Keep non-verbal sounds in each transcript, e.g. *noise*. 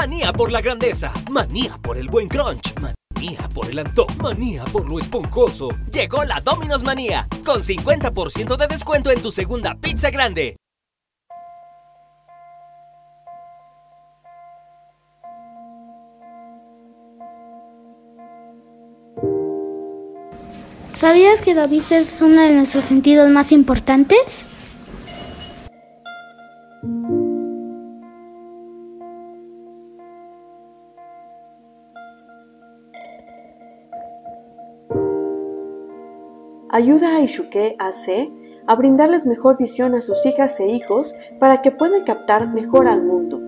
Manía por la grandeza, manía por el buen crunch, manía por el antojo, manía por lo esponjoso. Llegó la Domino's Manía, con 50% de descuento en tu segunda pizza grande. ¿Sabías que la vista es uno de nuestros sentidos más importantes? Ayuda a Ishuke AC a brindarles mejor visión a sus hijas e hijos para que puedan captar mejor al mundo.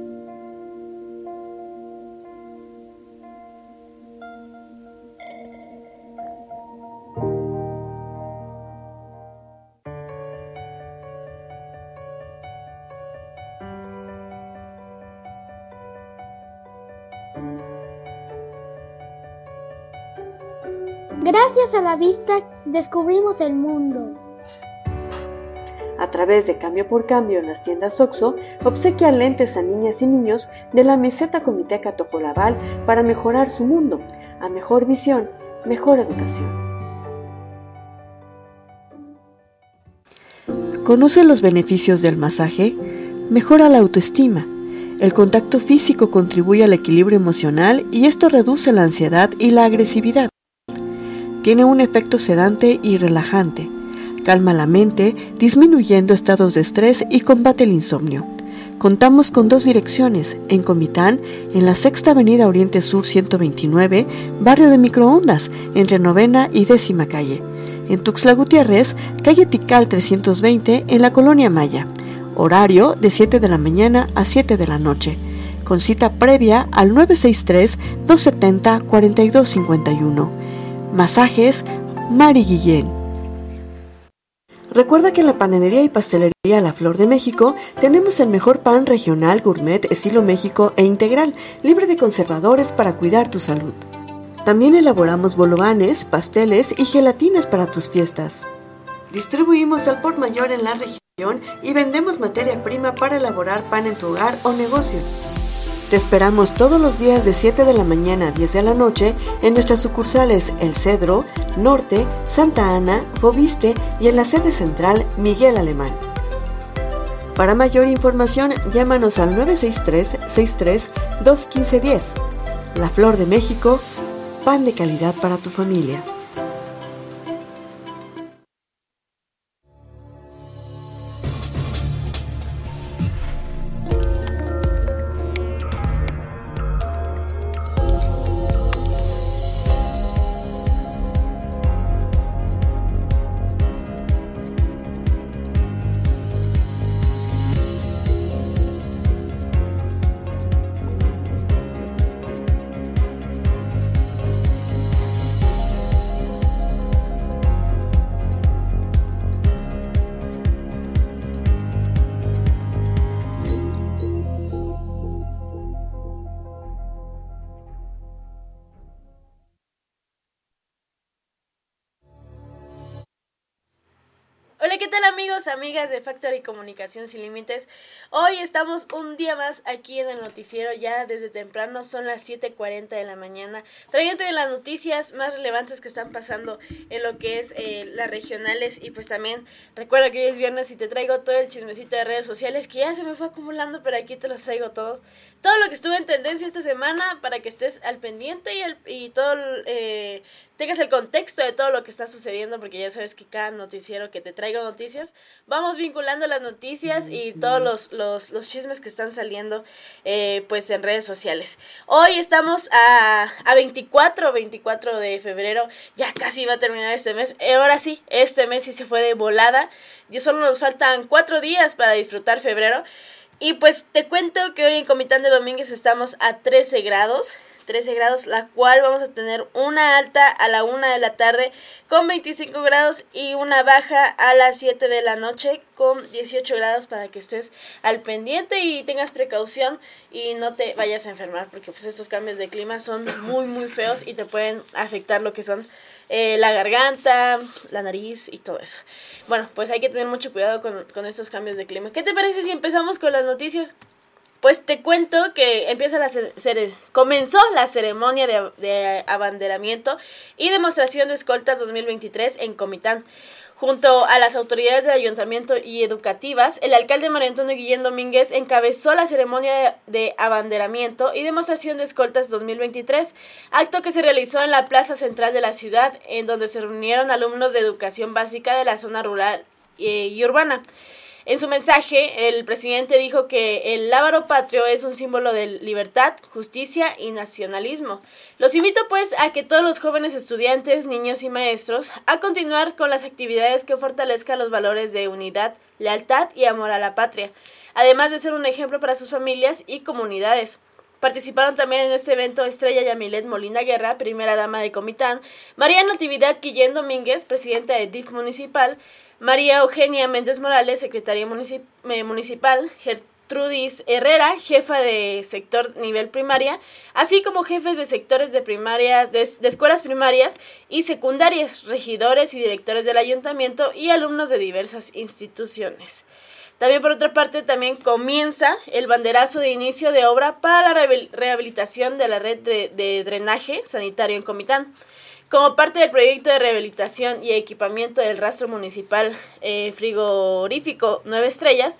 Gracias a la vista descubrimos el mundo. A través de Cambio por Cambio en las tiendas OXO, obsequia lentes a niñas y niños de la meseta Comité Tojolabal para mejorar su mundo. A mejor visión, mejor educación. ¿Conoce los beneficios del masaje? Mejora la autoestima. El contacto físico contribuye al equilibrio emocional y esto reduce la ansiedad y la agresividad. Tiene un efecto sedante y relajante. Calma la mente, disminuyendo estados de estrés y combate el insomnio. Contamos con dos direcciones, en Comitán, en la Sexta Avenida Oriente Sur 129, barrio de Microondas, entre Novena y Décima Calle. En Tuxtla Gutiérrez, calle Tical 320, en la Colonia Maya. Horario de 7 de la mañana a 7 de la noche. Con cita previa al 963-270-4251. Masajes Mari Guillén. Recuerda que en la panadería y pastelería La Flor de México tenemos el mejor pan regional gourmet estilo México e integral, libre de conservadores para cuidar tu salud. También elaboramos bolovanes, pasteles y gelatinas para tus fiestas. Distribuimos al por mayor en la región y vendemos materia prima para elaborar pan en tu hogar o negocio. Te esperamos todos los días de 7 de la mañana a 10 de la noche en nuestras sucursales El Cedro, Norte, Santa Ana, Fobiste y en la sede central Miguel Alemán. Para mayor información, llámanos al 963-63-21510. La Flor de México, pan de calidad para tu familia. Amigas de Factory Comunicación Sin Límites? Hoy estamos un día más aquí en el noticiero, ya desde temprano, son las 7.40 de la mañana, trayendo las noticias más relevantes que están pasando en lo que es eh, las regionales y pues también recuerda que hoy es viernes y te traigo todo el chismecito de redes sociales que ya se me fue acumulando, pero aquí te los traigo todos. Todo lo que estuvo en tendencia esta semana para que estés al pendiente y, y todo eh, tengas el contexto de todo lo que está sucediendo, porque ya sabes que cada noticiero que te traigo noticias, vamos vinculando las noticias y todos los, los, los chismes que están saliendo eh, pues en redes sociales. Hoy estamos a, a 24, 24 de febrero, ya casi va a terminar este mes. Eh, ahora sí, este mes sí se fue de volada, y solo nos faltan cuatro días para disfrutar febrero. Y pues te cuento que hoy en Comitán de Domínguez estamos a 13 grados. 13 grados, la cual vamos a tener una alta a la 1 de la tarde con 25 grados y una baja a las 7 de la noche con 18 grados para que estés al pendiente y tengas precaución y no te vayas a enfermar porque pues estos cambios de clima son muy muy feos y te pueden afectar lo que son eh, la garganta, la nariz y todo eso. Bueno, pues hay que tener mucho cuidado con, con estos cambios de clima. ¿Qué te parece si empezamos con las noticias? Pues te cuento que empieza la comenzó la ceremonia de, de abanderamiento y demostración de escoltas 2023 en Comitán. Junto a las autoridades del ayuntamiento y educativas, el alcalde María Antonio Guillén Domínguez encabezó la ceremonia de abanderamiento y demostración de escoltas 2023, acto que se realizó en la plaza central de la ciudad, en donde se reunieron alumnos de educación básica de la zona rural eh, y urbana. En su mensaje, el presidente dijo que el lábaro patrio es un símbolo de libertad, justicia y nacionalismo. Los invito pues a que todos los jóvenes estudiantes, niños y maestros a continuar con las actividades que fortalezcan los valores de unidad, lealtad y amor a la patria, además de ser un ejemplo para sus familias y comunidades. Participaron también en este evento Estrella Yamilet Molina Guerra, primera dama de Comitán, María Natividad Guillén Domínguez, presidenta de DIF municipal, María Eugenia Méndez Morales, secretaria municipal, Gertrudis Herrera, jefa de sector nivel primaria, así como jefes de sectores de primarias, de, escuelas primarias y secundarias, regidores y directores del ayuntamiento y alumnos de diversas instituciones. También por otra parte, también comienza el banderazo de inicio de obra para la rehabilitación de la red de drenaje sanitario en Comitán. Como parte del proyecto de rehabilitación y equipamiento del rastro municipal eh, frigorífico Nueve Estrellas,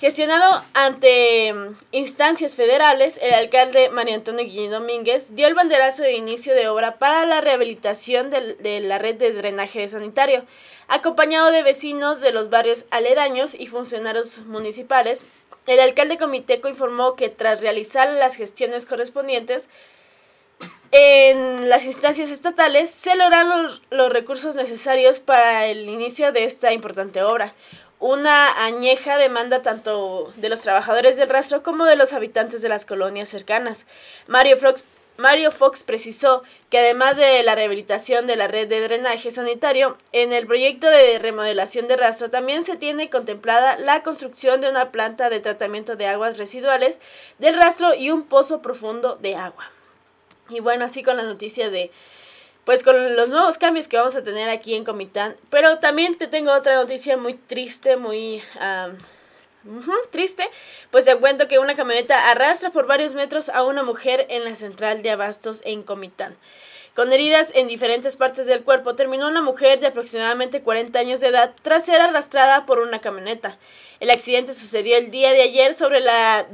gestionado ante mm, instancias federales, el alcalde María Antonio Guillén Domínguez dio el banderazo de inicio de obra para la rehabilitación de la red de drenaje sanitario, acompañado de vecinos de los barrios aledaños y funcionarios municipales. El alcalde comiteco informó que tras realizar las gestiones correspondientes, en las instancias estatales se logran los, recursos necesarios para el inicio de esta importante obra. Una añeja demanda tanto de los trabajadores del rastro como de los habitantes de las colonias cercanas. Mario Fox, Mario Fox precisó que además de la rehabilitación de la red de drenaje sanitario, en el proyecto de remodelación de rastro también se tiene contemplada la construcción de una planta de tratamiento de aguas residuales del rastro y un pozo profundo de agua. Y bueno, así con las noticias de, pues con los nuevos cambios que vamos a tener aquí en Comitán. Pero también te tengo otra noticia muy triste, muy triste. Pues te cuento que una camioneta arrastra por varios metros a una mujer en la central de abastos en Comitán. Con heridas en diferentes partes del cuerpo, terminó una mujer de aproximadamente 40 años de edad tras ser arrastrada por una camioneta. El accidente sucedió el día de ayer sobre la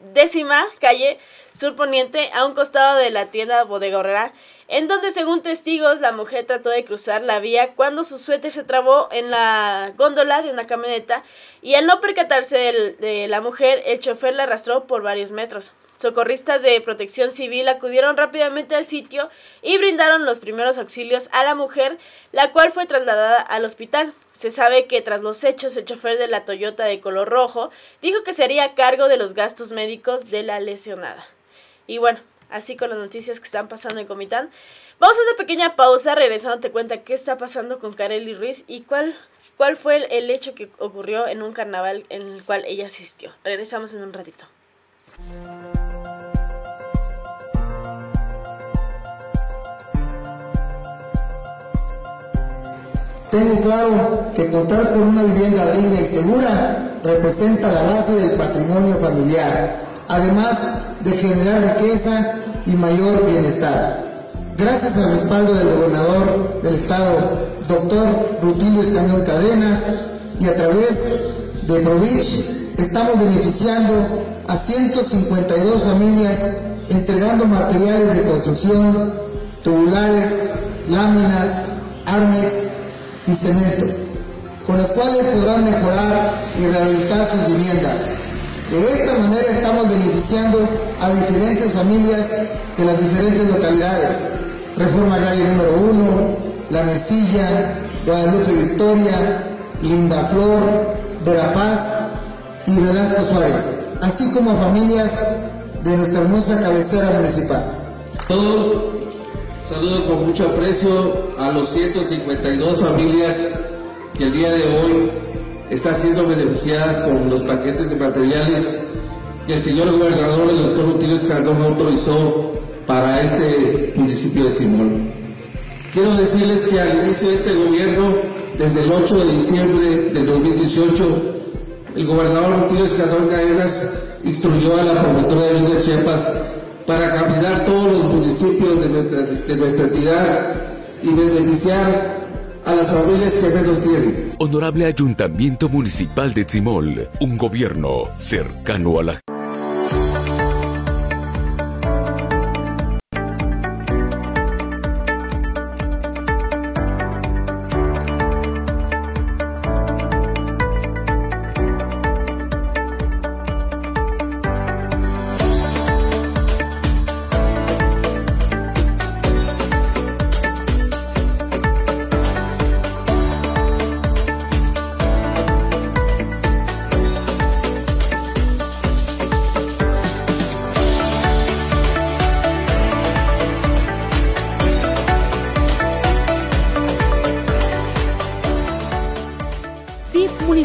décima calle surponiente a un costado de la tienda Bodega Horrera, en donde según testigos la mujer trató de cruzar la vía cuando su suéter se trabó en la góndola de una camioneta y al no percatarse de la mujer el chofer la arrastró por varios metros. Socorristas de protección civil acudieron rápidamente al sitio y brindaron los primeros auxilios a la mujer, la cual fue trasladada al hospital. Se sabe que tras los hechos el chofer de la Toyota de color rojo dijo que sería cargo de los gastos médicos de la lesionada. Y bueno, así con las noticias que están pasando en Comitán. Vamos a una pequeña pausa, regresando te cuenta qué está pasando con Kareli Ruiz y cuál, cuál fue el, el hecho que ocurrió en un carnaval en el cual ella asistió. Regresamos en un ratito. Tengo claro que contar con una vivienda digna y segura representa la base del patrimonio familiar, además de generar riqueza y mayor bienestar. Gracias al respaldo del gobernador del estado, doctor Rutilio Español Cadenas, y a través de Provich, estamos beneficiando a 152 familias entregando materiales de construcción, tubulares, láminas, armex y cemento, con las cuales podrán mejorar y rehabilitar sus viviendas. De esta manera estamos beneficiando a diferentes familias de las diferentes localidades. Reforma Calle número 1, La Mesilla, Guadalupe Victoria, Linda Flor, Verapaz y Velasco Suárez, así como a familias de nuestra hermosa cabecera municipal. Saludo con mucho aprecio a los 152 familias que el día de hoy están siendo beneficiadas con los paquetes de materiales que el señor gobernador, el doctor Rutilio Escandón, autorizó para este municipio de Simón. Quiero decirles que al inicio de este gobierno, desde el 8 de diciembre del 2018, el gobernador Rutilio Escandón Caedas instruyó a la promotora de de Chiapas para caminar todos los municipios de nuestra, de nuestra entidad y beneficiar a las familias que menos tienen. Honorable Ayuntamiento Municipal de Tzimol, un gobierno cercano a la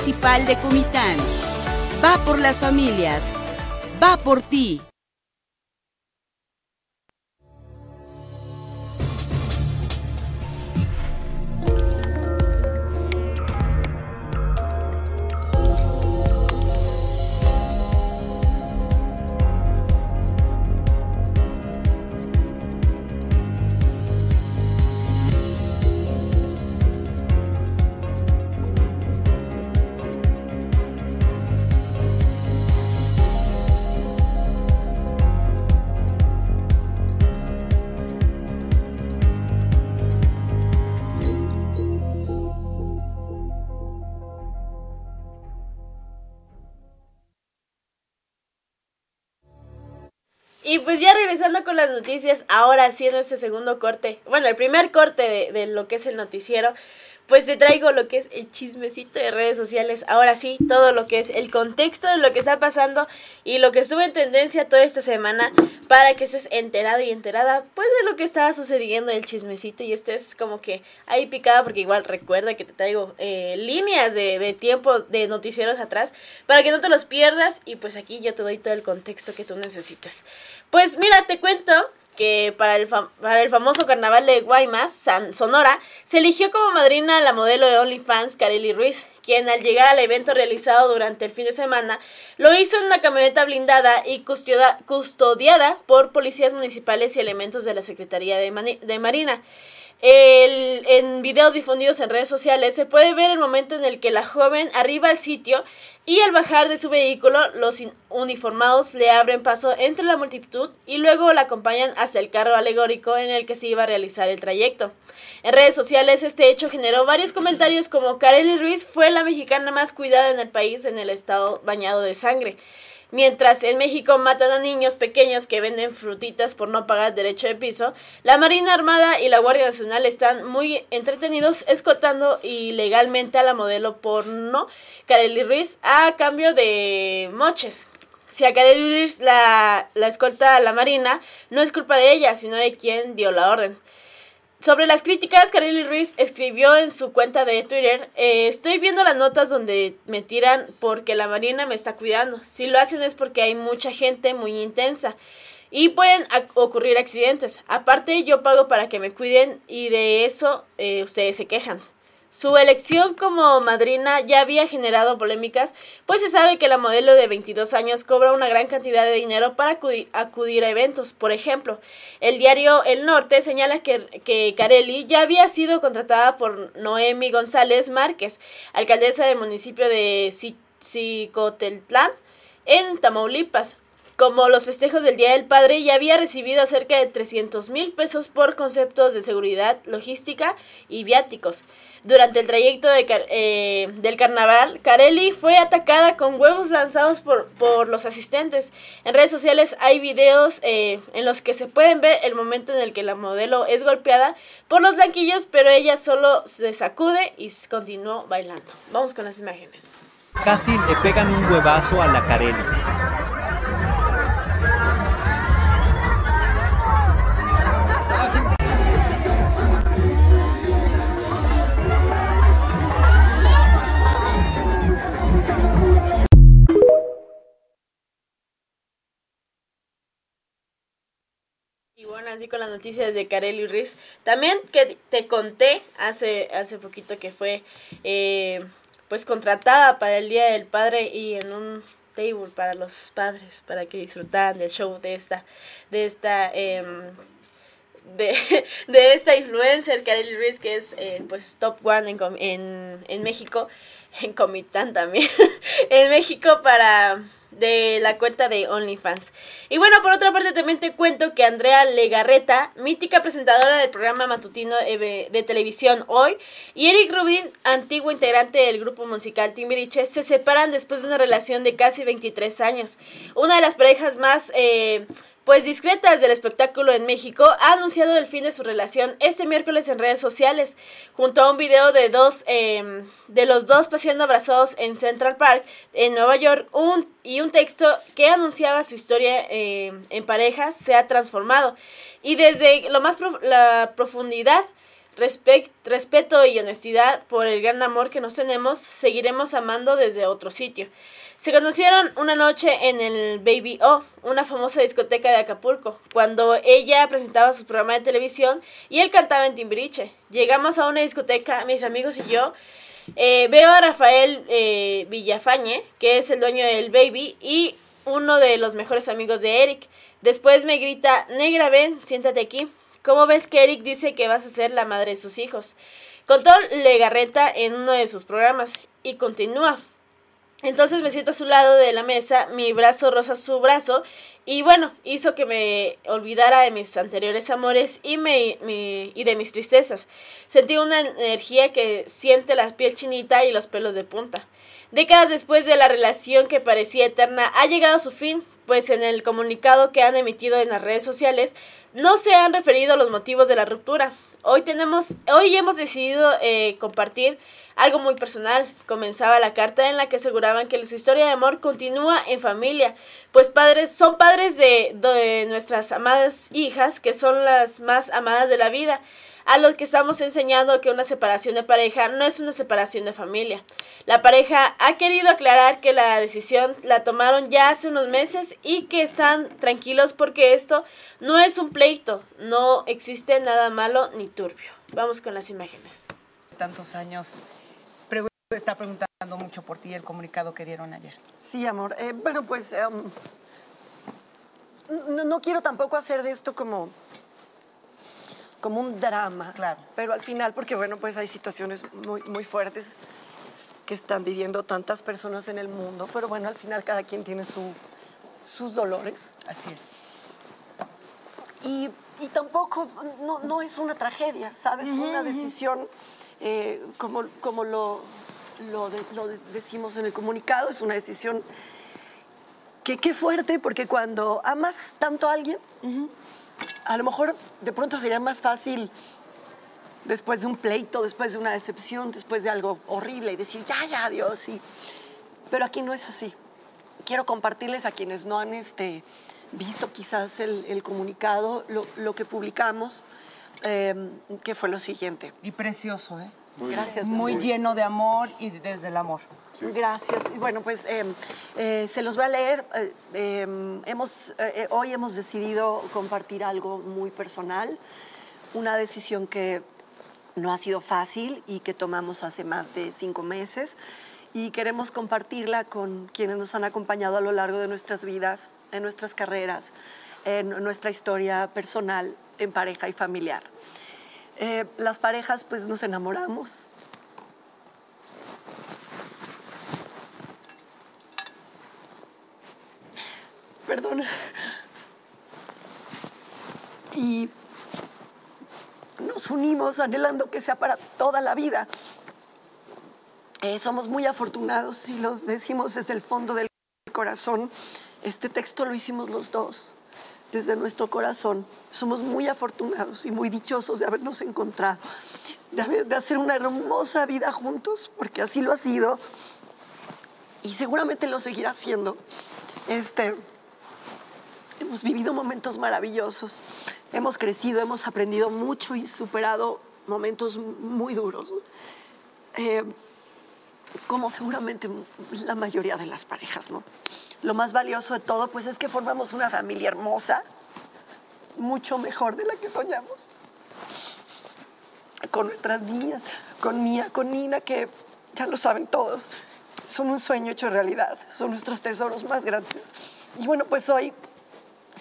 de Comitán. Va por las familias. Va por ti. Regresando con las noticias, ahora sí en ese segundo corte, bueno, el primer corte de, de lo que es el noticiero, pues te traigo lo que es el chismecito de redes sociales. Ahora sí, todo lo que es el contexto de lo que está pasando y lo que estuvo en tendencia toda esta semana para que estés enterado y enterada pues de lo que estaba sucediendo el chismecito y estés como que ahí picada porque igual recuerda que te traigo eh, líneas de, de tiempo de noticieros atrás para que no te los pierdas y pues aquí yo te doy todo el contexto que tú necesites. Pues mira, te cuento que para el, para el famoso carnaval de Guaymas, San Sonora, se eligió como madrina la modelo de OnlyFans, Kareli Ruiz, quien al llegar al evento realizado durante el fin de semana, lo hizo en una camioneta blindada y custodiada por policías municipales y elementos de la Secretaría de, de Marina. El, en videos difundidos en redes sociales se puede ver el momento en el que la joven arriba al sitio y al bajar de su vehículo los uniformados le abren paso entre la multitud y luego la acompañan hacia el carro alegórico en el que se iba a realizar el trayecto. En redes sociales este hecho generó varios comentarios como Kareli Ruiz fue la mexicana más cuidada en el país en el estado bañado de sangre. Mientras en México matan a niños pequeños que venden frutitas por no pagar derecho de piso, la Marina Armada y la Guardia Nacional están muy entretenidos escoltando ilegalmente a la modelo porno Kareli Ruiz a cambio de moches. Si a Kareli Ruiz la, la escolta a la Marina, no es culpa de ella, sino de quien dio la orden. Sobre las críticas, Kareli Ruiz escribió en su cuenta de Twitter, eh, estoy viendo las notas donde me tiran porque la Marina me está cuidando. Si lo hacen es porque hay mucha gente muy intensa y pueden ocurrir accidentes. Aparte yo pago para que me cuiden y de eso eh, ustedes se quejan. Su elección como madrina ya había generado polémicas, pues se sabe que la modelo de 22 años cobra una gran cantidad de dinero para acudir, a eventos. Por ejemplo, el diario El Norte señala que, que Carelli ya había sido contratada por Noemi González Márquez, alcaldesa del municipio de Cicoteltlán, en Tamaulipas, como los festejos del Día del Padre, ya había recibido cerca de 300 mil pesos por conceptos de seguridad, logística y viáticos. Durante el trayecto eh, del carnaval, Carelli fue atacada con huevos lanzados por, por los asistentes. En redes sociales hay videos eh, en los que se pueden ver el momento en el que la modelo es golpeada por los blanquillos, pero ella solo se sacude y continuó bailando. Vamos con las imágenes. Casi le pegan un huevazo a la Carelli. Así con las noticias de Kareli Ruiz. También que te conté hace, hace poquito que fue, eh, pues contratada para el Día del Padre y en un table para los padres, para que disfrutaran del show de esta, de esta, em, de, *laughs* de, esta influencer, Kareli Ruiz, que es eh, pues top one en, en, en México, en Comitán también, *laughs* en México para de la cuenta de OnlyFans. Y bueno, por otra parte también te cuento que Andrea Legarreta, mítica presentadora del programa matutino de televisión Hoy, y Eric Rubin, antiguo integrante del grupo musical Timbiriche, se separan después de una relación de casi 23 años. Una de las parejas más... Eh, pues discretas del espectáculo en México, ha anunciado el fin de su relación este miércoles en redes sociales, junto a un video de dos em, de los dos paseando abrazados en Central Park en Nueva York, un y un texto que anunciaba su historia em, en parejas se ha transformado. Y desde lo más la profundidad respeto y honestidad por el gran amor que nos tenemos, seguiremos amando desde otro sitio. Se conocieron una noche en el Baby O, una famosa discoteca de Acapulco, cuando ella presentaba su programa de televisión y él cantaba en Timbiriche. Llegamos a una discoteca, mis amigos y yo. Eh, veo a Rafael eh, Villafañe, que es el dueño del Baby y uno de los mejores amigos de Eric. Después me grita, negra, ven, siéntate aquí. ¿Cómo ves que Eric dice que vas a ser la madre de sus hijos? Contó Legarreta en uno de sus programas y continúa. Entonces me siento a su lado de la mesa, mi brazo roza su brazo y bueno, hizo que me olvidara de mis anteriores amores y, me, y de mis tristezas. Sentí una energía que siente la piel chinita y los pelos de punta. Décadas después de la relación que parecía eterna, ha llegado a su fin, pues en el comunicado que han emitido en las redes sociales no se han referido a los motivos de la ruptura. Hoy tenemos, hoy hemos decidido eh, compartir algo muy personal. Comenzaba la carta en la que aseguraban que su historia de amor continúa en familia, pues padres son padres de, de nuestras amadas hijas, que son las más amadas de la vida a los que estamos enseñando que una separación de pareja no es una separación de familia. La pareja ha querido aclarar que la decisión la tomaron ya hace unos meses y que están tranquilos porque esto no es un pleito, no existe nada malo ni turbio. Vamos con las imágenes. Tantos años está preguntando mucho por ti el comunicado que dieron ayer. Sí, amor. Eh, bueno, pues em, no, no, quiero tampoco hacer de esto como como un drama. Claro. Pero al final, porque bueno, pues hay situaciones muy, muy fuertes que están viviendo tantas personas en el mundo, pero bueno, al final cada quien tiene su, sus dolores. Así es. Y, y tampoco, no, no, es una tragedia, ¿sabes? Fue una decisión, eh, como, como lo, lo, lo, decimos en el comunicado, es una decisión que qué fuerte, porque cuando amas tanto a alguien, a lo mejor de pronto sería más fácil después de un pleito, después de una decepción, después de algo horrible y decir, ya, ya, Dios, Pero aquí no es así. Quiero compartirles a quienes no han este, visto quizás el, comunicado, lo, que publicamos, em, que fue lo siguiente. Y precioso, ¿eh? Gracias. Muy lleno de amor y desde el amor. Gracias. Y bueno, pues em, eh, se los voy a leer. Eh, em, hemos, eh, hoy hemos decidido compartir algo muy personal, una decisión que no ha sido fácil y que tomamos hace más de cinco meses y queremos compartirla con quienes nos han acompañado a lo largo de nuestras vidas, en nuestras carreras, en nuestra historia personal, en pareja y familiar. las parejas pues nos enamoramos, perdona. Y nos unimos anhelando que sea para toda la vida. Eh, somos muy afortunados y lo decimos desde el fondo del corazón. Este texto lo hicimos los dos, desde nuestro corazón. Somos muy afortunados y muy dichosos de habernos encontrado, de, de hacer una hermosa vida juntos, porque así lo ha sido y seguramente lo seguirá haciendo. Este, Hemos vivido momentos maravillosos, hemos crecido, hemos aprendido mucho y superado momentos muy duros. Eh, como seguramente la mayoría de las parejas, ¿no? Lo más valioso de todo, pues es que formamos una familia hermosa, mucho mejor de la que soñamos. Con nuestras niñas, con Mía, con Nina, que ya lo saben todos, son un sueño hecho realidad, son nuestros tesoros más grandes. Y bueno, pues hoy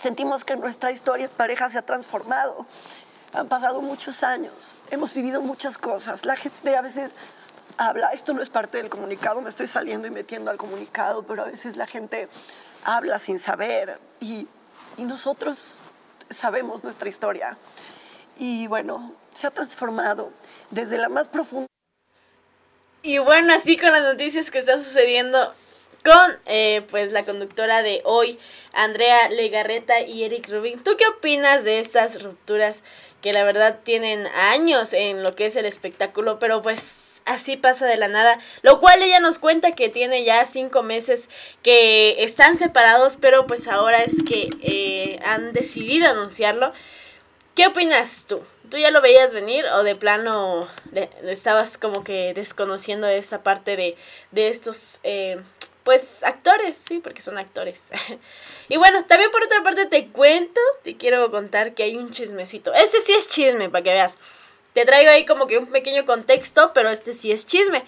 sentimos que nuestra historia de pareja se ha transformado. Han pasado muchos años, hemos vivido muchas cosas. La gente a veces habla, esto no es parte del comunicado, me estoy saliendo y metiendo al comunicado, pero a veces la gente habla sin saber y, y nosotros sabemos nuestra historia. Y bueno, se ha transformado desde la más profunda. Y bueno, así con las noticias que están sucediendo con eh, pues la conductora de hoy, Andrea Legarreta y Eric Rubin. ¿Tú qué opinas de estas rupturas que la verdad tienen años en lo que es el espectáculo, pero pues así pasa de la nada? Lo cual ella nos cuenta que tiene ya cinco meses que están separados, pero pues ahora es que eh, han decidido anunciarlo. ¿Qué opinas tú? ¿Tú ya lo veías venir o de plano estabas como que desconociendo esa parte de, de estos eh, pues actores, sí, porque son actores. *laughs* y bueno, también por otra parte te cuento, te quiero contar que hay un chismecito. Este sí es chisme, para que veas. Te traigo ahí como que un pequeño contexto, pero este sí es chisme.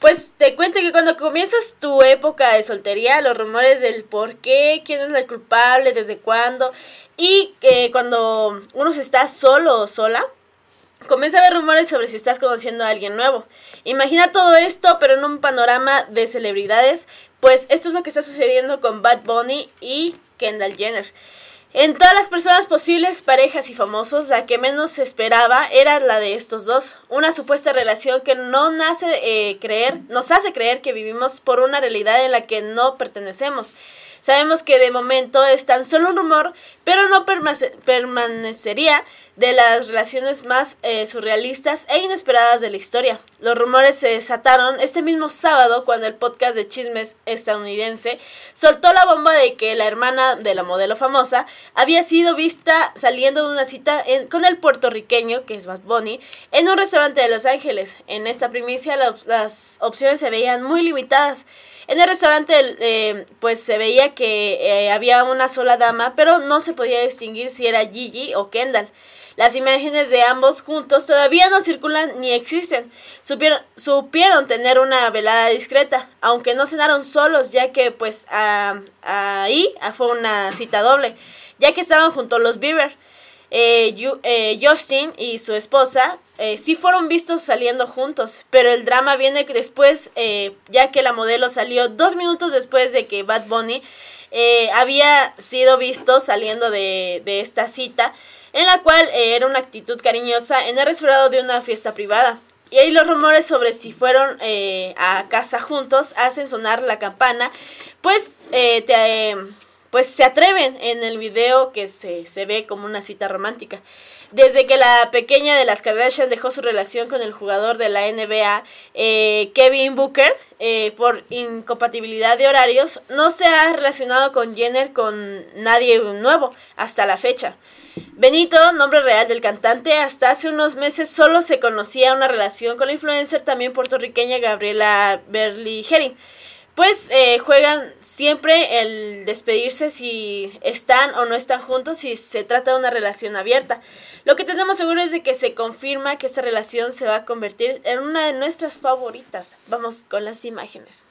Pues te cuento que cuando comienzas tu época de soltería, los rumores del por qué, quién es el culpable, desde cuándo, y eh, cuando uno se está solo o sola, comienza a haber rumores sobre si estás conociendo a alguien nuevo. Imagina todo esto, pero en un panorama de celebridades, pues esto es lo que está sucediendo con Bad Bunny y Kendall Jenner. En todas las personas posibles, parejas y famosos, la que menos se esperaba era la de estos dos. Una supuesta relación que no nace eh, creer, nos hace creer que vivimos por una realidad en la que no pertenecemos. Sabemos que de momento es tan solo un rumor, pero no permanecería de las relaciones más eh, surrealistas e inesperadas de la historia. Los rumores se desataron este mismo sábado cuando el podcast de chismes estadounidense soltó la bomba de que la hermana de la modelo famosa había sido vista saliendo de una cita con el puertorriqueño, que es Bad Bunny, en un restaurante de Los Ángeles. En esta primicia las opciones se veían muy limitadas. En el restaurante eh, pues se veía que eh, había una sola dama, pero no se podía distinguir si era Gigi o Kendall. Las imágenes de ambos juntos todavía no circulan ni existen. Supieron, supieron tener una velada discreta, aunque no cenaron solos, ya que pues ahí fue una cita doble, ya que estaban junto a los Bieber. Eh, eh, Justin y su esposa eh, sí fueron vistos saliendo juntos, pero el drama viene después, ya que la modelo salió dos minutos después de que Bad Bunny había sido visto saliendo de, de esta cita en la cual eh, era una actitud cariñosa en el restaurante de una fiesta privada. Y ahí los rumores sobre si fueron eh, a casa juntos hacen sonar la campana, pues, eh, pues se atreven en el video que se, se ve como una cita romántica. Desde que la pequeña de las Kardashian dejó su relación con el jugador de la NBA, Kevin Booker, por incompatibilidad de horarios, no se ha relacionado con Jenner con nadie nuevo hasta la fecha. Benito, nombre real del cantante, hasta hace unos meses solo se conocía una relación con la influencer también puertorriqueña Gabriela Berligeri. Pues eh, juegan siempre el despedirse si están o no están juntos, si se trata de una relación abierta. Lo que tenemos seguro es de que se confirma que esta relación se va a convertir en una de nuestras favoritas. Vamos con las imágenes.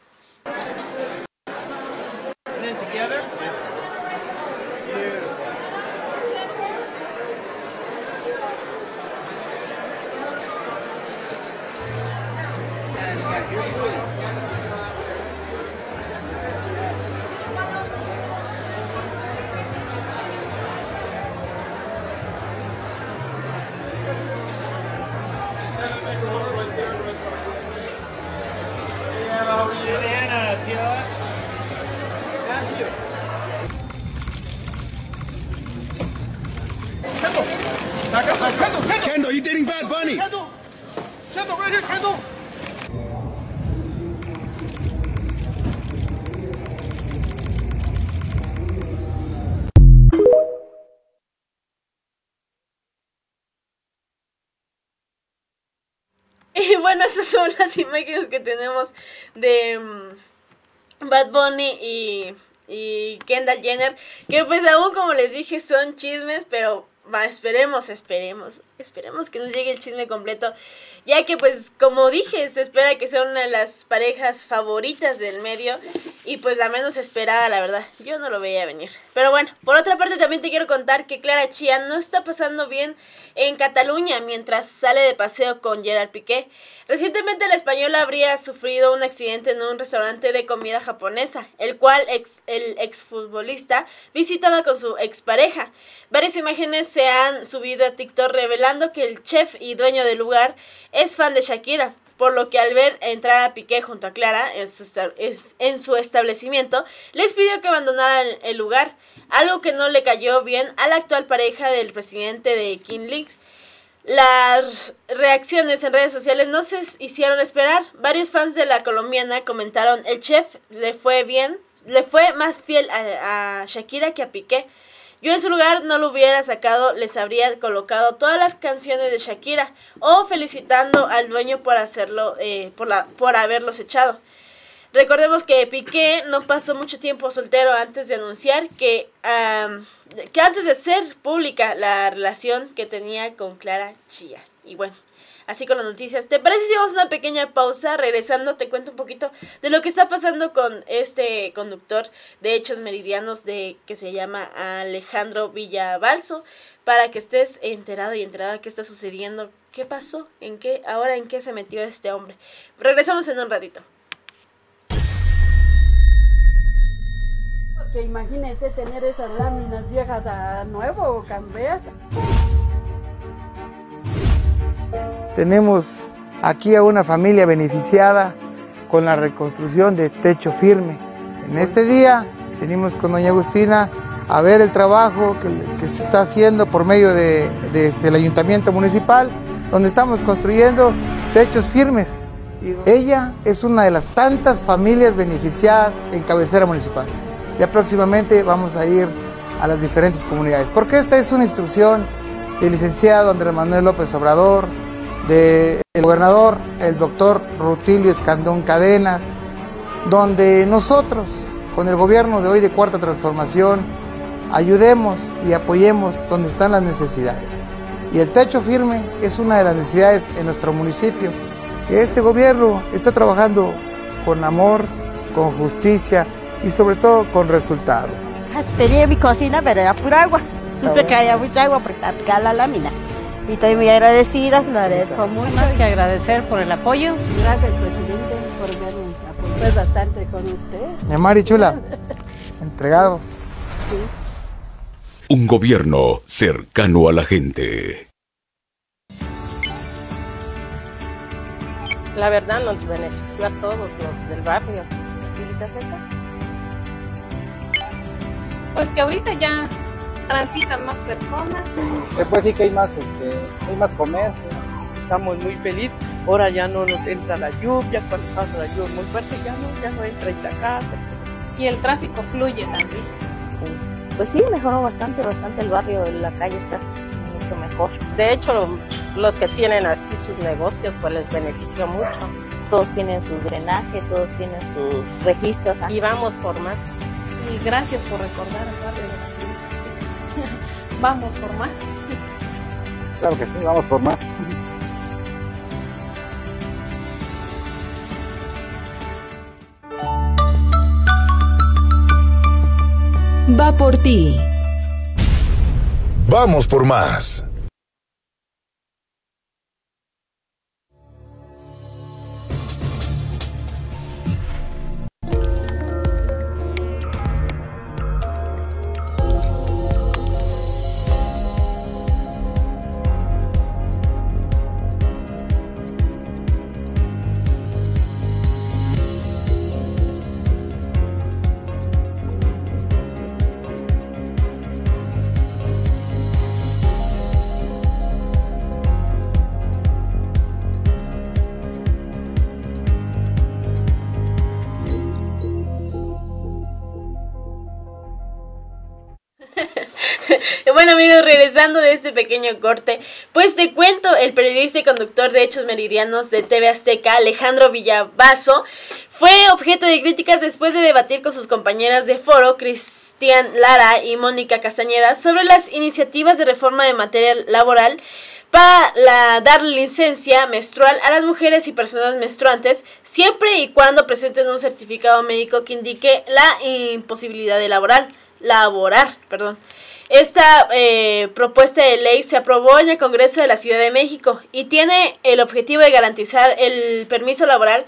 Bueno, *laughs* esas son las imágenes que tenemos de mm, Bad Bunny y, y Kendall Jenner. Que pues aún como les dije son chismes, pero Va, esperemos, esperemos, esperemos que nos llegue el chisme completo, ya que pues como dije, se espera que sea una de las parejas favoritas del medio y pues la menos esperada, la verdad, yo no lo veía venir. Pero bueno, por otra parte también te quiero contar que Clara Chía no está pasando bien en Cataluña mientras sale de paseo con Gerard Piqué. Recientemente la española habría sufrido un accidente en un restaurante de comida japonesa, el cual ex, el exfutbolista visitaba con su expareja. Varias imágenes se han subido a TikTok revelando que el chef y dueño del lugar es fan de Shakira, por lo que al ver entrar a Piqué junto a Clara en su, en su establecimiento, les pidió que abandonaran el lugar, algo que no le cayó bien a la actual pareja del presidente de King League. Las reacciones en redes sociales no se hicieron esperar. Varios fans de la colombiana comentaron, el chef le fue bien, le fue más fiel a Shakira que a Piqué. Yo en su lugar no lo hubiera sacado, les habría colocado todas las canciones de Shakira o felicitando al dueño por hacerlo, eh, por, la, por haberlos echado. Recordemos que Piqué no pasó mucho tiempo soltero antes de anunciar que, que antes de ser pública la relación que tenía con Clara Chía. Y bueno, así con las noticias. ¿Te parece si vamos una pequeña pausa? Regresando te cuento un poquito de lo que está pasando con este conductor de Hechos Meridianos de que se llama Alejandro Villabalso para que estés enterado y enterada de qué está sucediendo, qué pasó, en qué, ahora en qué se metió este hombre. Regresamos en un ratito. Porque imagínese tener esas láminas viejas a nuevo o. Tenemos aquí a una familia beneficiada con la reconstrucción de techo firme. En este día venimos con doña Agustina a ver el trabajo que, se está haciendo por medio del de, este, ayuntamiento municipal, donde estamos construyendo techos firmes. Ella es una de las tantas familias beneficiadas en cabecera municipal. Ya próximamente vamos a ir a las diferentes comunidades, porque esta es una instrucción del licenciado Andrés Manuel López Obrador, del gobernador, el doctor Rutilio Escandón Cadenas, donde nosotros, con el gobierno de hoy de Cuarta Transformación, ayudemos y apoyemos donde están las necesidades. Y el techo firme es una de las necesidades en nuestro municipio. Este gobierno está trabajando con amor, con justicia y sobre todo con resultados. Tenía mi cocina, pero era pura agua. *laughs* No caía mucha agua porque acá la lámina y estoy muy agradecida, lo agradezco muy más que agradecer por el apoyo. Gracias, presidente, por vernos apoyar bastante con usted. Mi Mari Chula, entregado. Un gobierno cercano a la gente. La verdad nos benefició a todos los del barrio. ¿Y cerca? Pues que ahorita ya transitan más personas. Después sí que hay más, este, hay más comercio. Estamos muy felices. Ahora ya no nos entra la lluvia, cuando pasa la lluvia muy fuerte ya no, ya no entra en la casa. Y el tráfico fluye también. Pues sí, mejoró bastante, bastante el barrio, la calle está mucho mejor. De hecho, los que tienen así sus negocios, pues les benefició mucho. Todos tienen su drenaje, todos tienen sus registros. Y vamos por más. Y gracias por recordar el barrio vamos por más. Claro que sí, vamos por más. Va por ti. Vamos por más. Bueno amigos, regresando de este pequeño corte, pues te cuento, el periodista y conductor de Hechos Meridianos de TV Azteca, Alejandro Villavaso, fue objeto de críticas después de debatir con sus compañeras de foro, Cristian Lara y Mónica Castañeda, sobre las iniciativas de reforma de materia laboral para la, dar licencia menstrual a las mujeres y personas menstruantes siempre y cuando presenten un certificado médico que indique la imposibilidad de laboral, laborar. Perdón. Esta eh, propuesta de ley se aprobó en el Congreso de la Ciudad de México y tiene el objetivo de garantizar el permiso laboral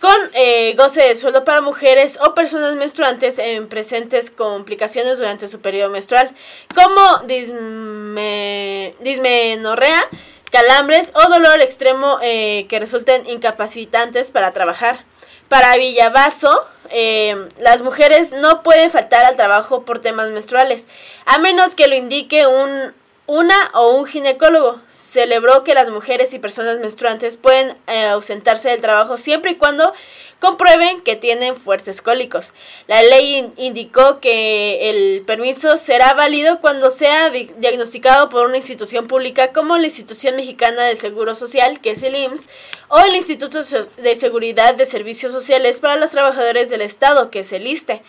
con eh, goce de sueldo para mujeres o personas menstruantes en presentes complicaciones durante su periodo menstrual, como disme, dismenorrea, calambres o dolor extremo eh, que resulten incapacitantes para trabajar. Para Villavaso, eh, las mujeres no pueden faltar al trabajo por temas menstruales, a menos que lo indique un, una o un ginecólogo. Celebró que las mujeres y personas menstruantes pueden eh, ausentarse del trabajo siempre y cuando comprueben que tienen fuertes cólicos. La ley indicó que el permiso será válido cuando sea diagnosticado por una institución pública como la Institución Mexicana del Seguro Social, que es el IMSS, o el Instituto de Seguridad de Servicios Sociales para los Trabajadores del Estado, que es el ISTE.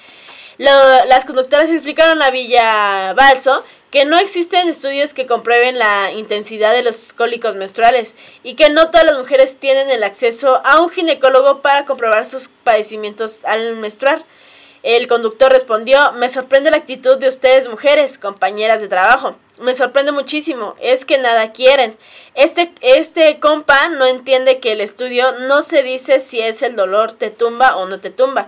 las conductoras explicaron a Villa Balso que no existen estudios que comprueben la intensidad de los cólicos menstruales y que no todas las mujeres tienen el acceso a un ginecólogo para comprobar sus padecimientos al menstruar. El conductor respondió, me sorprende la actitud de ustedes mujeres, compañeras de trabajo. Me sorprende muchísimo, es que nada quieren. Este, este compa no entiende que el estudio no se dice si es el dolor te tumba o no te tumba.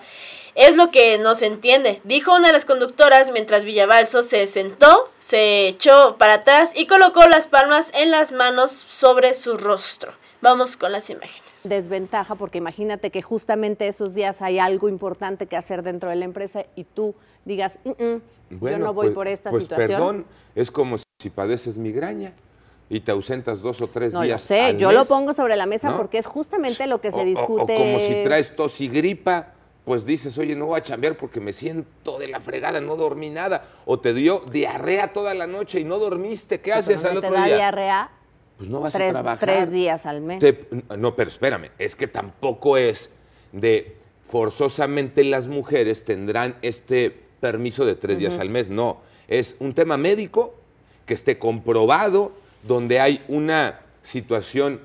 Es lo que no se entiende, dijo una de las conductoras mientras Villabalso se sentó, se echó para atrás y colocó las palmas en las manos sobre su rostro. Vamos con las imágenes. Desventaja porque imagínate que justamente esos días hay algo importante que hacer dentro de la empresa y tú digas, mm, mm, yo no voy pues, por esta pues situación. Perdón, es como si padeces migraña y te ausentas dos o tres no, días. Lo sé, al yo mes, lo pongo sobre la mesa ¿no? porque es justamente lo que se o- discute. O, como si traes tos y gripa, pues dices, oye, no voy a chambear porque me siento de la fregada, no dormí nada. O te dio diarrea toda la noche y no dormiste, ¿qué haces no al te otro da día? diarrea Pues no vas tres, a trabajar. tres días al mes. Te- no, pero espérame, es que tampoco es de forzosamente las mujeres tendrán este permiso de tres días al mes. No, es un tema médico que esté comprobado, donde hay una situación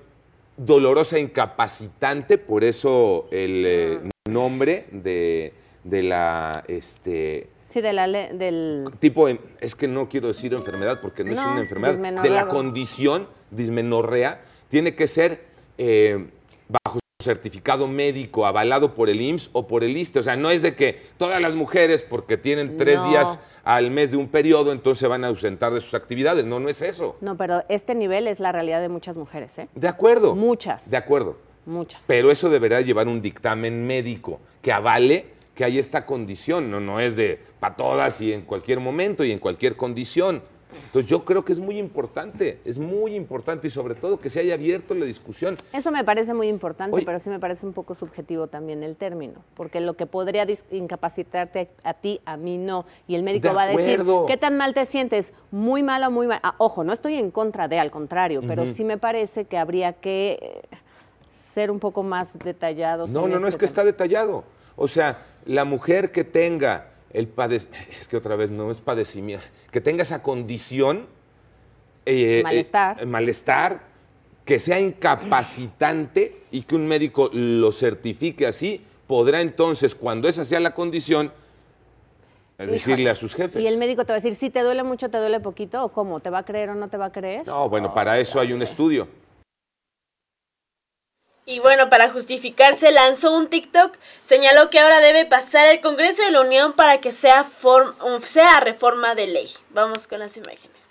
dolorosa, incapacitante, por eso el eh, nombre de, de la este Sí, de la del... tipo, es que no quiero decir enfermedad porque no, es una enfermedad, de la condición dismenorrea, tiene que ser eh, bajo certificado médico avalado por el IMSS o por el ISTE. O sea, no es de que todas las mujeres, porque tienen tres No. días al mes de un periodo, entonces se van a ausentar de sus actividades. No, no es eso. No, pero este nivel es la realidad de muchas mujeres, ¿eh? De acuerdo. Muchas. De acuerdo. Muchas. Pero eso deberá llevar un dictamen médico que avale que hay esta condición. No, no es de para todas y en cualquier momento y en cualquier condición. Entonces yo creo que es muy importante, es muy importante y sobre todo que se haya abierto la discusión. Eso me parece muy importante, Oye. pero sí me parece un poco subjetivo también el término, porque lo que podría incapacitarte a ti, a mí no, y el médico De va a decir. ¿qué tan mal te sientes? Muy mal o muy mal. Ah, ojo, no estoy en contra de, al contrario, pero sí me parece que habría que eh, ser un poco más detallados. No, no, no, es este que está detallado. O sea, la mujer que tenga el padecimiento, es que otra vez no es padecimiento, que tenga esa condición, eh, Malestar. eh, malestar, que sea incapacitante y que un médico lo certifique así, podrá entonces, cuando esa sea la condición, decirle a sus jefes. Y el médico te va a decir, si te duele mucho, te duele poquito, o cómo, ¿te va a creer o no te va a creer? No, bueno, para eso hay un estudio. Y bueno, para justificarse lanzó un TikTok, señaló que ahora debe pasar el Congreso de la Unión para que sea, form- sea reforma de ley. Vamos con las imágenes.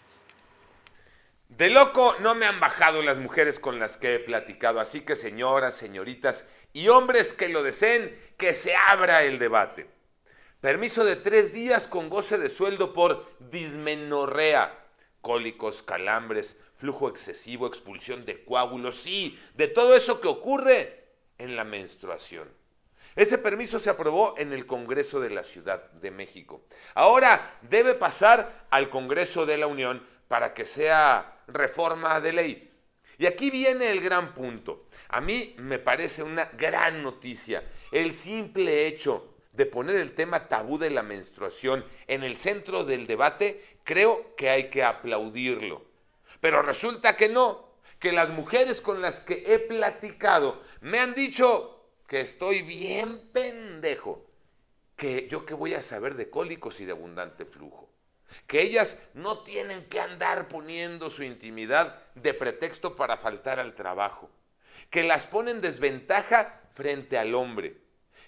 De loco no me han bajado las mujeres con las que he platicado, así que señoras, señoritas y hombres que lo deseen, que se abra el debate. Permiso de tres días con goce de sueldo por dismenorrea, cólicos, calambres, flujo excesivo, expulsión de coágulos, sí, de todo eso que ocurre en la menstruación. Ese permiso se aprobó en el Congreso de la Ciudad de México. Ahora debe pasar al Congreso de la Unión para que sea reforma de ley. Y aquí viene el gran punto. A mí me parece una gran noticia el simple hecho de poner el tema tabú de la menstruación en el centro del debate, creo que hay que aplaudirlo. Pero resulta que no, que las mujeres con las que he platicado me han dicho que estoy bien pendejo, que yo qué voy a saber de cólicos y de abundante flujo, que ellas no tienen que andar poniendo su intimidad de pretexto para faltar al trabajo, que las ponen desventaja frente al hombre,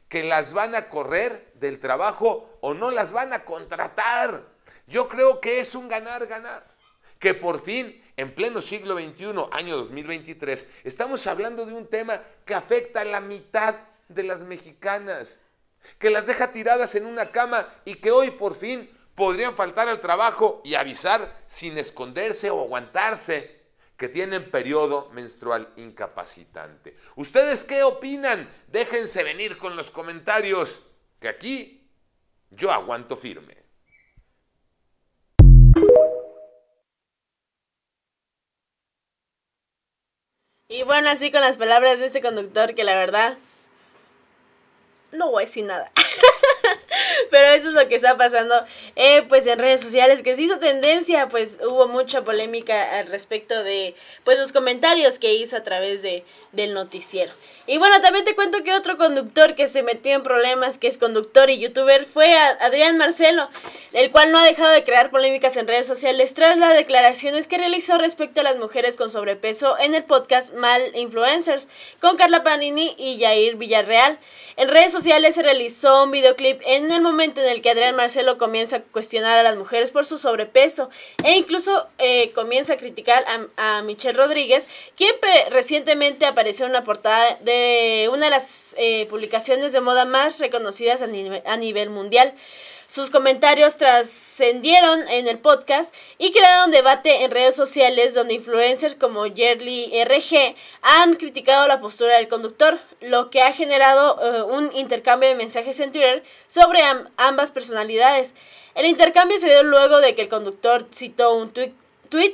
que las van a correr del trabajo o no las van a contratar. Yo creo que es un ganar-ganar. Que por fin, en pleno siglo XXI, año 2023, estamos hablando de un tema que afecta a la mitad de las mexicanas, que las deja tiradas en una cama y que hoy por fin podrían faltar al trabajo y avisar sin esconderse o aguantarse que tienen periodo menstrual incapacitante. ¿Ustedes qué opinan? Déjense venir con los comentarios, que aquí yo aguanto firme. Y bueno, así con las palabras de ese conductor que la verdad no voy a decir nada. *laughs* *laughs* Pero eso es lo que está pasando eh, pues en redes sociales, que se hizo tendencia, pues hubo mucha polémica al respecto de pues los comentarios que hizo a través de, del noticiero. Y bueno, también te cuento que otro conductor que se metió en problemas, que es conductor y youtuber, fue Adrián Marcelo, el cual no ha dejado de crear polémicas en redes sociales tras las declaraciones que realizó respecto a las mujeres con sobrepeso en el podcast Mal Influencers con Carla Panini y Jair Villarreal. En redes sociales se realizó un videoclip en el momento en el que Adrián Marcelo comienza a cuestionar a las mujeres por su sobrepeso e incluso eh, comienza a criticar a, Michelle Rodríguez, quien recientemente apareció en una portada de una de las eh, publicaciones de moda más reconocidas a, nivel mundial. Sus comentarios trascendieron en el podcast y crearon debate en redes sociales donde influencers como Yerly RG han criticado la postura del conductor, lo que ha generado eh, un intercambio de mensajes en Twitter sobre ambas personalidades. El intercambio se dio luego de que el conductor citó un tweet,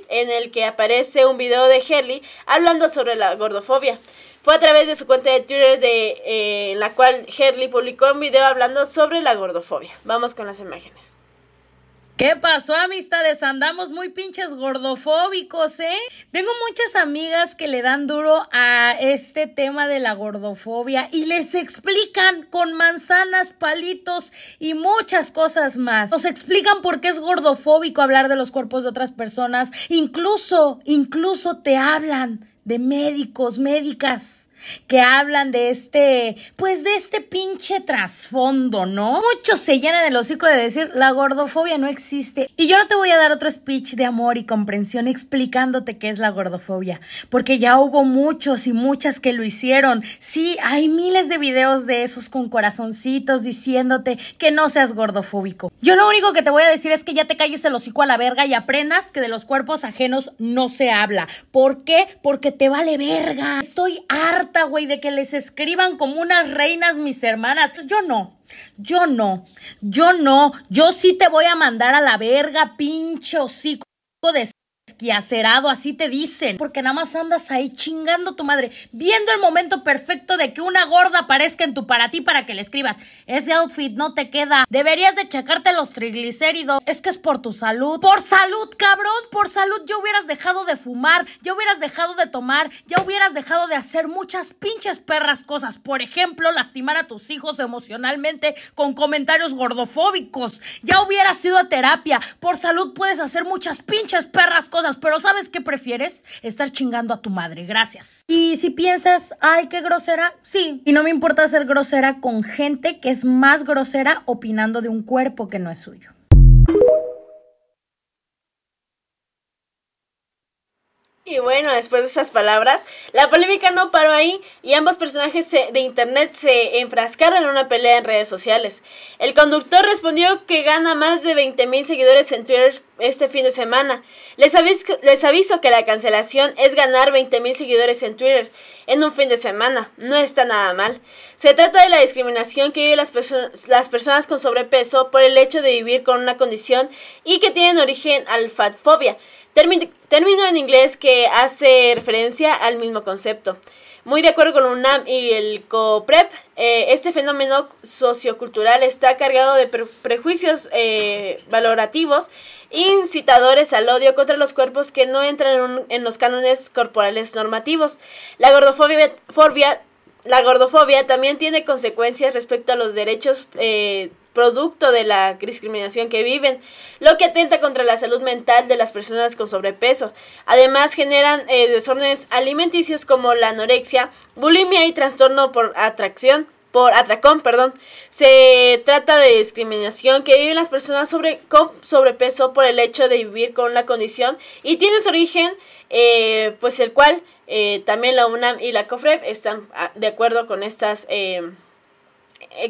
en el que aparece un video de Yerly hablando sobre la gordofobia. Fue a través de su cuenta de Twitter de eh, la cual Herley publicó un video hablando sobre la gordofobia. Vamos con las imágenes. ¿Qué pasó, amistades? Andamos muy pinches gordofóbicos, ¿eh? Tengo muchas amigas que le dan duro a este tema de la gordofobia y les explican con manzanas, palitos y muchas cosas más. Nos explican por qué es gordofóbico hablar de los cuerpos de otras personas. Incluso, incluso te hablan de médicos, médicas que hablan de este, pues de este pinche trasfondo, ¿no? Muchos se llenan el hocico de decir la gordofobia no existe. Y yo no te voy a dar otro speech de amor y comprensión explicándote qué es la gordofobia, porque ya hubo muchos y muchas que lo hicieron. Sí, hay miles de videos de esos con corazoncitos diciéndote que no seas gordofóbico. Yo lo único que te voy a decir es que ya te calles el hocico a la verga y aprendas que de los cuerpos ajenos no se habla. ¿Por qué? Porque te vale verga. Estoy harta güey, de que les escriban como unas reinas mis hermanas. Yo no. Yo no. Yo no. Yo sí te voy a mandar a la verga, pincho hocico de esquiacerado, así te dicen, porque nada más andas ahí chingando tu madre, viendo el momento perfecto de que una gorda aparezca en tu para ti para que le escribas, ese outfit no te queda, deberías de checarte los triglicéridos, es que es por tu salud, por salud, cabrón, por salud, ya hubieras dejado de fumar, ya hubieras dejado de tomar, ya hubieras dejado de hacer muchas pinches perras cosas, por ejemplo, lastimar a tus hijos emocionalmente con comentarios gordofóbicos, ya hubieras ido a terapia, por salud puedes hacer muchas pinches perras cosas, pero ¿sabes qué prefieres? Estar chingando a tu madre, gracias. Y si piensas, ay, qué grosera, sí. Y no me importa ser grosera con gente que es más grosera opinando de un cuerpo que no es suyo. Y bueno, después de esas palabras, la polémica no paró ahí y ambos personajes de internet se enfrascaron en una pelea en redes sociales. El conductor respondió que gana más de 20 mil seguidores en Twitter este fin de semana. Les aviso, les aviso que la cancelación es ganar 20 mil seguidores en Twitter en un fin de semana. No está nada mal. Se trata de la discriminación que viven las, las personas con sobrepeso por el hecho de vivir con una condición y que tienen origen al fatfobia. Término en inglés que hace referencia al mismo concepto. Muy de acuerdo con UNAM y el COPREP, eh, este fenómeno sociocultural está cargado de pre- prejuicios eh, valorativos, incitadores al odio contra los cuerpos que no entran en, los cánones corporales normativos. La gordofobia, fobia- la gordofobia también tiene consecuencias respecto a los derechos eh, producto de la discriminación que viven, lo que atenta contra la salud mental de las personas con sobrepeso. Además, generan eh, desórdenes alimenticios como la anorexia, bulimia y trastorno por atracción por atracón, perdón. Se trata de discriminación que viven las personas sobre, con sobrepeso por el hecho de vivir con una condición y tiene su origen, eh, pues el cual eh, también la UNAM y la COFREP están ah, de acuerdo con estas eh,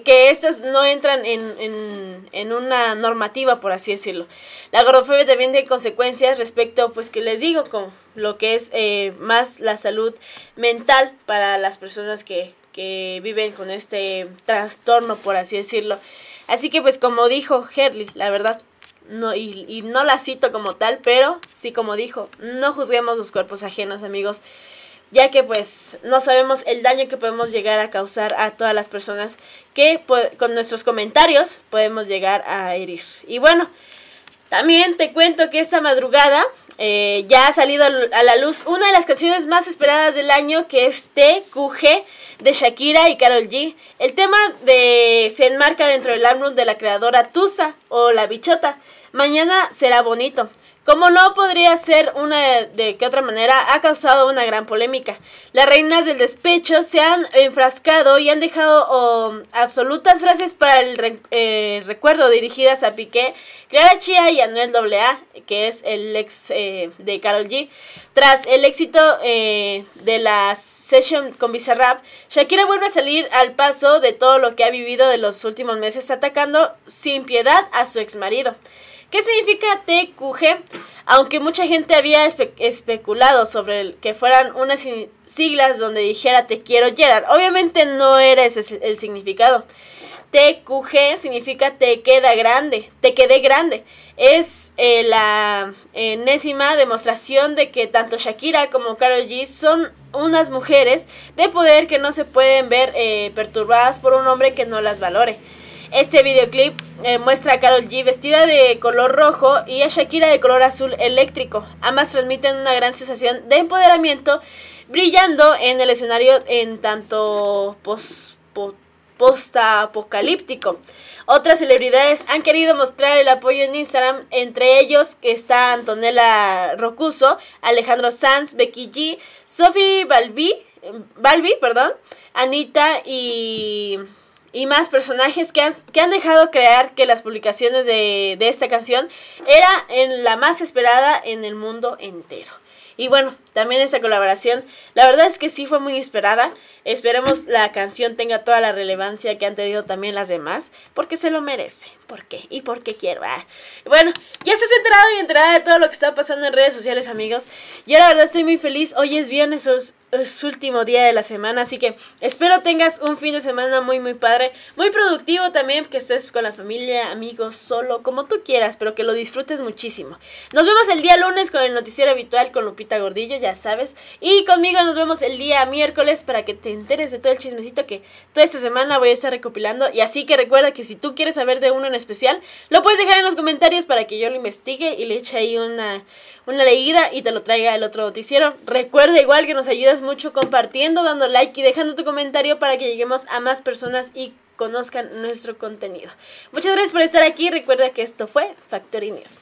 que estas no entran en, en, en una normativa, por así decirlo. La gordofobia también tiene consecuencias respecto, pues que les digo, con lo que es eh, más la salud mental para las personas que, que viven con este trastorno, por así decirlo. Así que pues como dijo Herley, la verdad, no, y, y no la cito como tal, pero sí como dijo, no juzguemos los cuerpos ajenos, amigos ya que pues no sabemos el daño que podemos llegar a causar a todas las personas que po- con nuestros comentarios podemos llegar a herir. Y bueno, también te cuento que esta madrugada eh, ya ha salido a la luz una de las canciones más esperadas del año que es TQG de Shakira y Karol G. El tema de se enmarca dentro del álbum de la creadora Tusa o La Bichota. Mañana será bonito. Como no podría ser una de qué otra manera, ha causado una gran polémica. Las reinas del despecho se han enfrascado y han dejado oh, absolutas frases para el eh, recuerdo dirigidas a Piqué, Clara Chía y Anuel AA, que es el ex eh, de Carol G. Tras el éxito eh, de la session con Bizarrap, Shakira vuelve a salir al paso de todo lo que ha vivido de los últimos meses, atacando sin piedad a su exmarido. ¿Qué significa TQG? Aunque mucha gente había espe- especulado sobre que fueran unas si- siglas donde dijera te quiero Gerard, obviamente no era ese el significado. TQG significa te queda grande, te quedé grande. Es eh, la enésima demostración de que tanto Shakira como Karol G son unas mujeres de poder que no se pueden ver eh, perturbadas por un hombre que no las valore. Este videoclip eh, muestra a Carol G vestida de color rojo y a Shakira de color azul eléctrico. Ambas transmiten una gran sensación de empoderamiento, brillando en el escenario en tanto pos- po- post-apocalíptico. Otras celebridades han querido mostrar el apoyo en Instagram, entre ellos está Antonella Rocuso, Alejandro Sanz, Becky G, Sophie Balbi, Balbi, perdón, Anita y y más personajes que, has- que han dejado creer que las publicaciones de, de esta canción era en la más esperada en el mundo entero. Y bueno, también esta colaboración, la verdad es que sí fue muy esperada. Esperemos la canción tenga toda la relevancia que han tenido también las demás, porque se lo merece. ¿Por qué? Y porque quiero. ah. Bueno, ya estás enterado y enterada de todo lo que está pasando en redes sociales, amigos. Yo la verdad estoy muy feliz. Hoy es viernes, es, es último día de la semana, así que espero tengas un fin de semana muy, muy padre, muy productivo también, que estés con la familia, amigos, solo, como tú quieras, pero que lo disfrutes muchísimo. Nos vemos el día lunes con el noticiero habitual con Lupita Gordillo, ya sabes, y conmigo nos vemos el día miércoles para que te enteres de todo el chismecito que toda esta semana voy a estar recopilando. Y así que recuerda que si tú quieres saber de uno en especial, lo puedes dejar en los comentarios para que yo lo investigue y le eche ahí una, una leída y te lo traiga el otro noticiero. Recuerda igual que nos ayudas mucho compartiendo, dando like y dejando tu comentario para que lleguemos a más personas y conozcan nuestro contenido. Muchas gracias por estar aquí. Recuerda que esto fue Factory News.